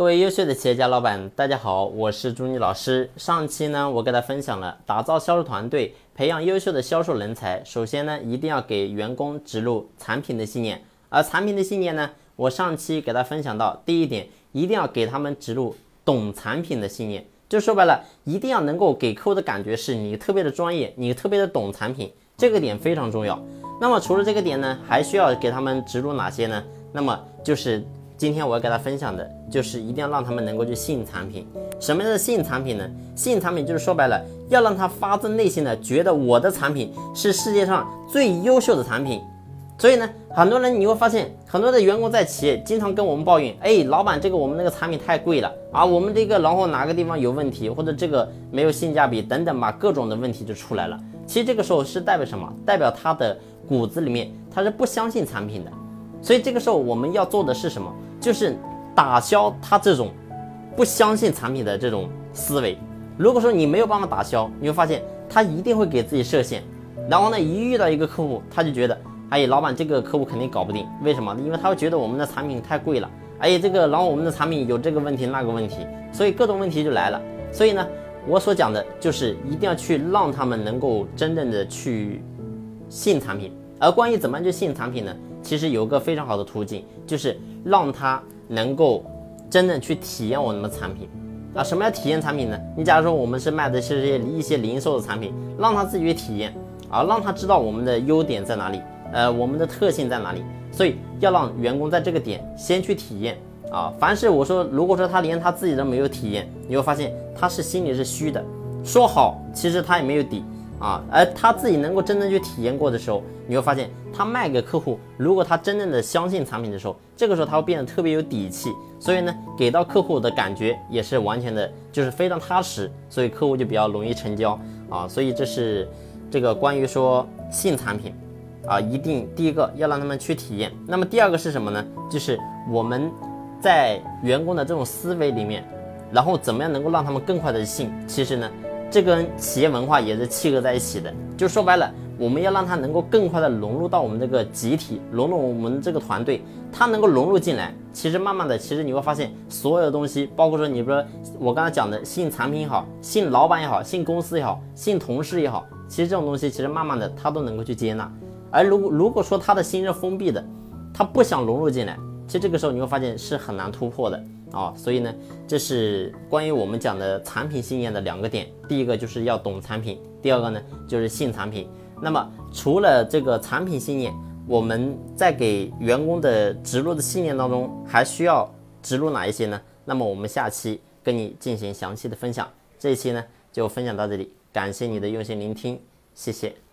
各位优秀的企业家老板，大家好，我是朱妮老师。上期呢，我给大家分享了打造销售团队、培养优秀的销售人才。首先呢，一定要给员工植入产品的信念。而产品的信念呢，我上期给大家分享到，第一点，一定要给他们植入懂产品的信念。就说白了，一定要能够给客户的感觉是你特别的专业，你特别的懂产品，这个点非常重要。那么除了这个点呢，还需要给他们植入哪些呢？那么就是。今天我要给大家分享的就是一定要让他们能够去信产品。什么叫信产品呢？信产品就是说白了，要让他发自内心的觉得我的产品是世界上最优秀的产品。所以呢，很多人你会发现，很多的员工在企业经常跟我们抱怨，哎，老板，这个我们那个产品太贵了啊，我们这个然后哪个地方有问题，或者这个没有性价比等等吧，各种的问题就出来了。其实这个时候是代表什么？代表他的骨子里面他是不相信产品的。所以这个时候我们要做的是什么？就是打消他这种不相信产品的这种思维。如果说你没有办法打消，你会发现他一定会给自己设限。然后呢，一遇到一个客户，他就觉得，哎，老板这个客户肯定搞不定。为什么？因为他会觉得我们的产品太贵了。哎，这个然后我们的产品有这个问题那个问题，所以各种问题就来了。所以呢，我所讲的就是一定要去让他们能够真正的去信产品。而关于怎么样去信产品呢？其实有个非常好的途径，就是让他能够真正去体验我们的产品啊。什么叫体验产品呢？你假如说我们是卖的是些一些零售的产品，让他自己去体验啊，让他知道我们的优点在哪里，呃，我们的特性在哪里。所以要让员工在这个点先去体验啊。凡是我说，如果说他连他自己都没有体验，你会发现他是心里是虚的，说好其实他也没有底。啊，而他自己能够真正去体验过的时候，你会发现他卖给客户，如果他真正的相信产品的时候，这个时候他会变得特别有底气，所以呢，给到客户的感觉也是完全的，就是非常踏实，所以客户就比较容易成交啊。所以这是这个关于说信产品啊，一定第一个要让他们去体验。那么第二个是什么呢？就是我们在员工的这种思维里面，然后怎么样能够让他们更快的信？其实呢。这跟企业文化也是契合在一起的，就说白了，我们要让他能够更快的融入到我们这个集体，融入我们这个团队，他能够融入进来，其实慢慢的，其实你会发现，所有的东西，包括说你比如说我刚才讲的信产品也好，信老板也好，信公司也好，信同事也好，其实这种东西，其实慢慢的他都能够去接纳，而如果如果说他的心是封闭的，他不想融入进来，其实这个时候你会发现是很难突破的。啊，所以呢，这是关于我们讲的产品信念的两个点。第一个就是要懂产品，第二个呢就是信产品。那么除了这个产品信念，我们在给员工的植入的信念当中，还需要植入哪一些呢？那么我们下期跟你进行详细的分享。这一期呢就分享到这里，感谢你的用心聆听，谢谢。